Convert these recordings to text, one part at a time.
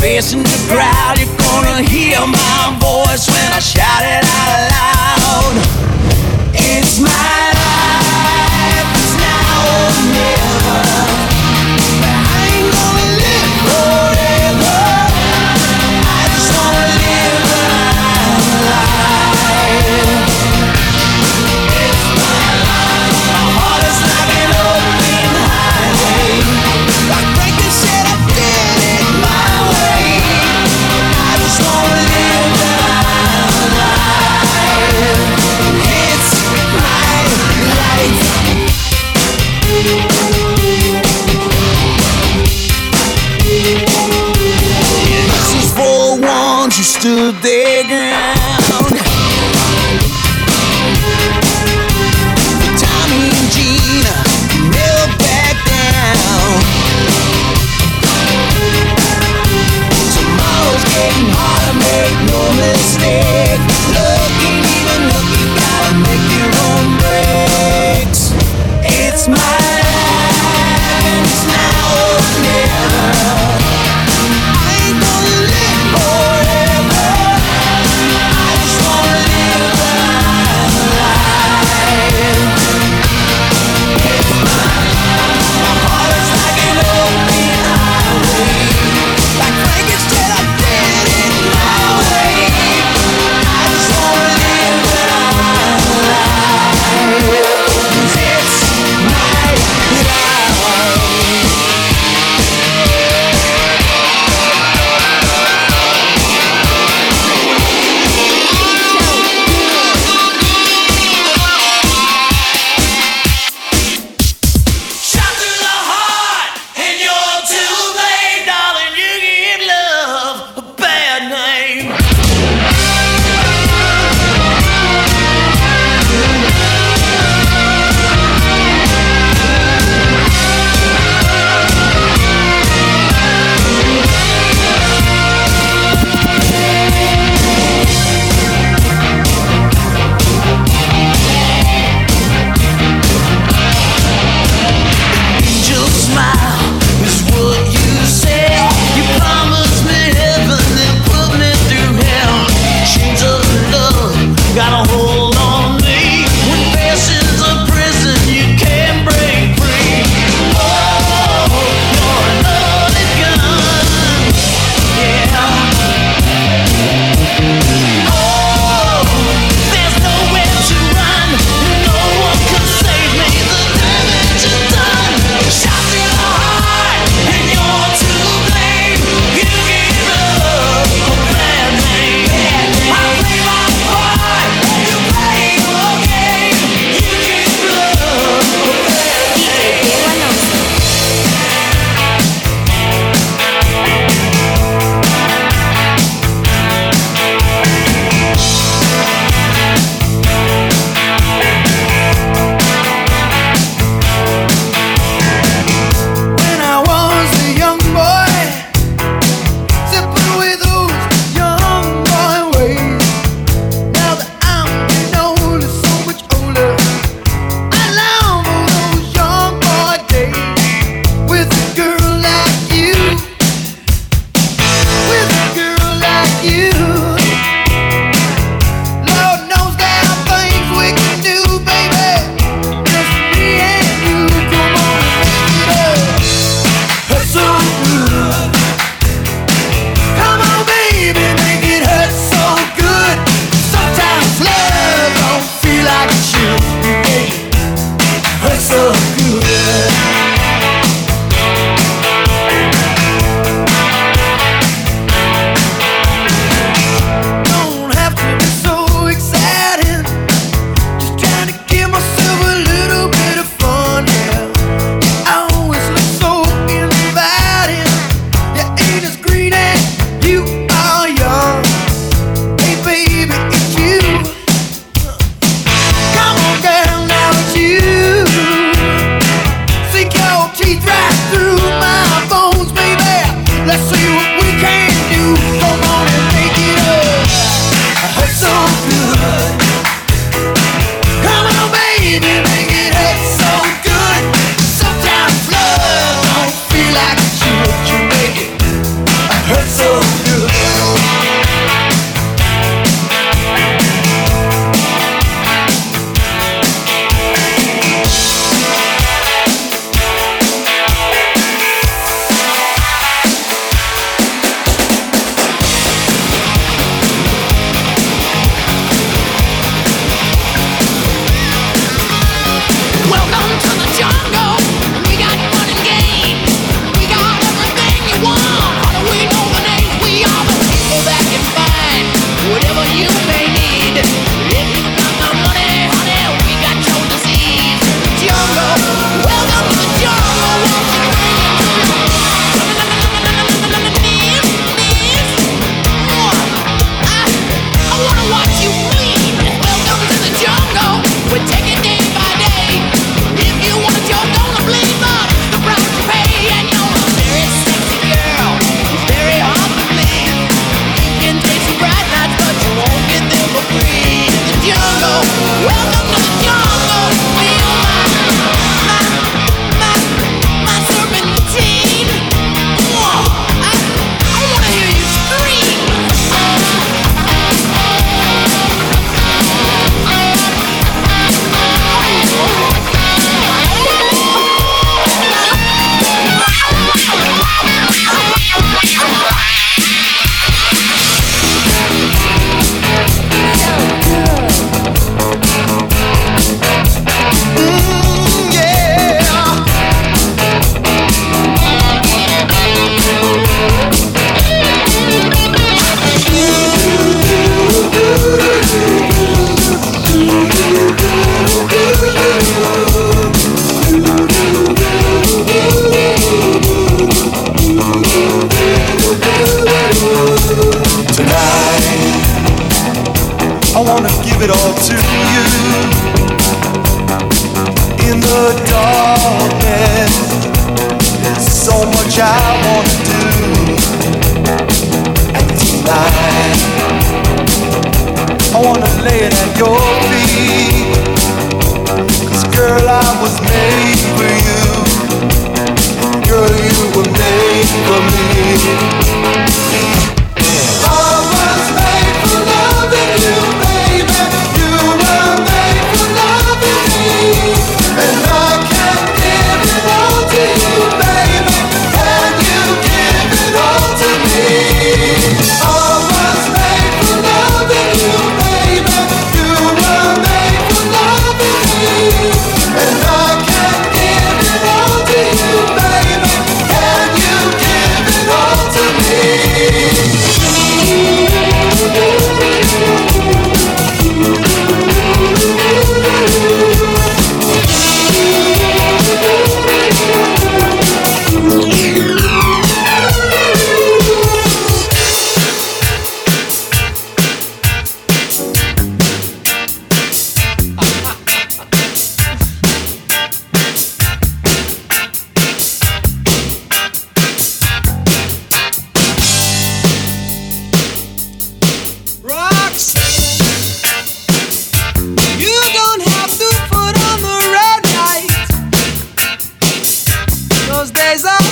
Facing the crowd, you're gonna hear my voice when I shout it out loud. It's my life, it's now or never. you stood their ground. Tommy and Gina never back down. Tomorrow's getting harder, make no mistake.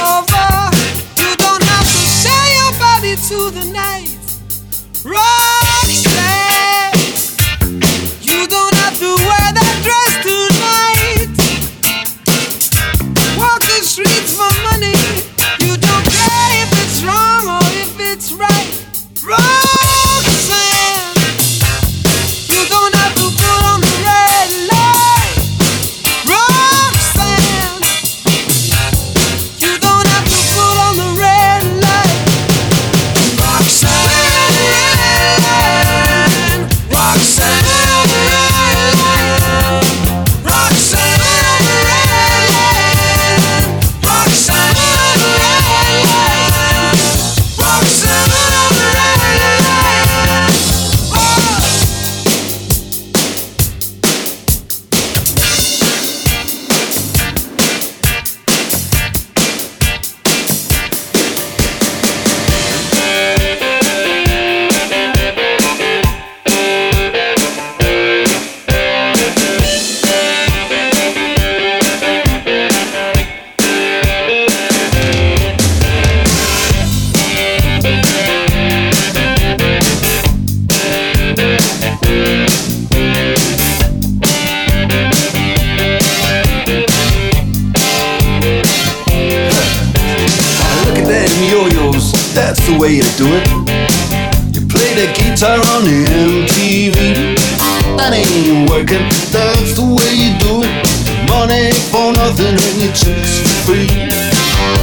over. You don't have to sell your body to the night. Run. Are on the MTV. That ain't working, that's the way you do it. Money for nothing and your chicks for free.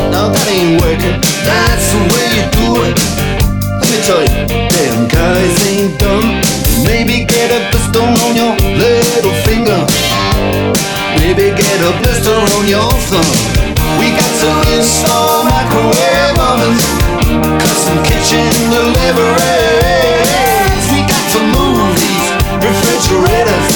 Now that ain't working, that's the way you do it. Let me tell you, damn guys ain't dumb. Maybe get a pistol on your little finger. Maybe get a blister on your thumb. We got to install microwave ovens, custom kitchen delivery. refrigerator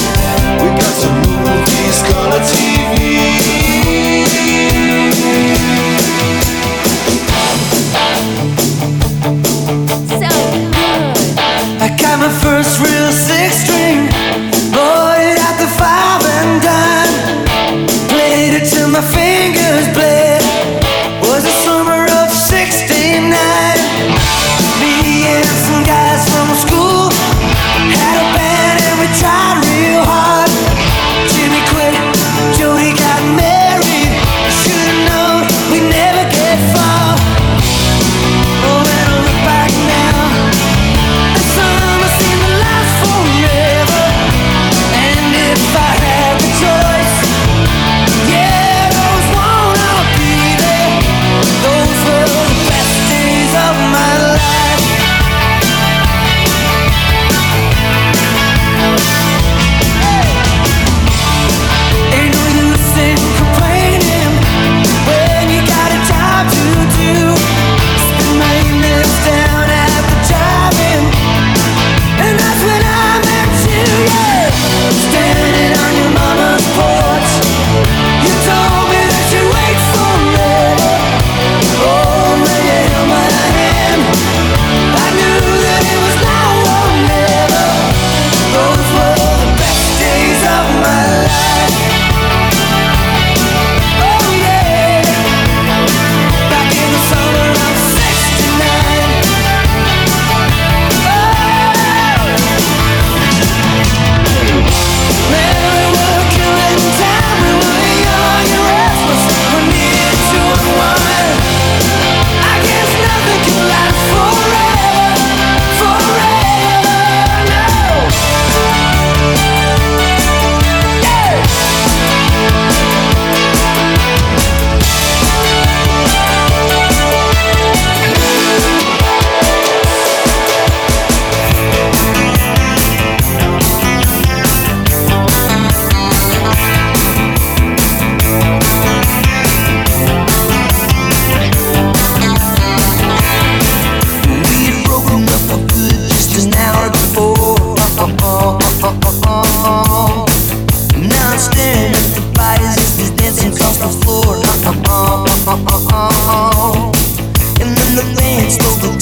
It's over.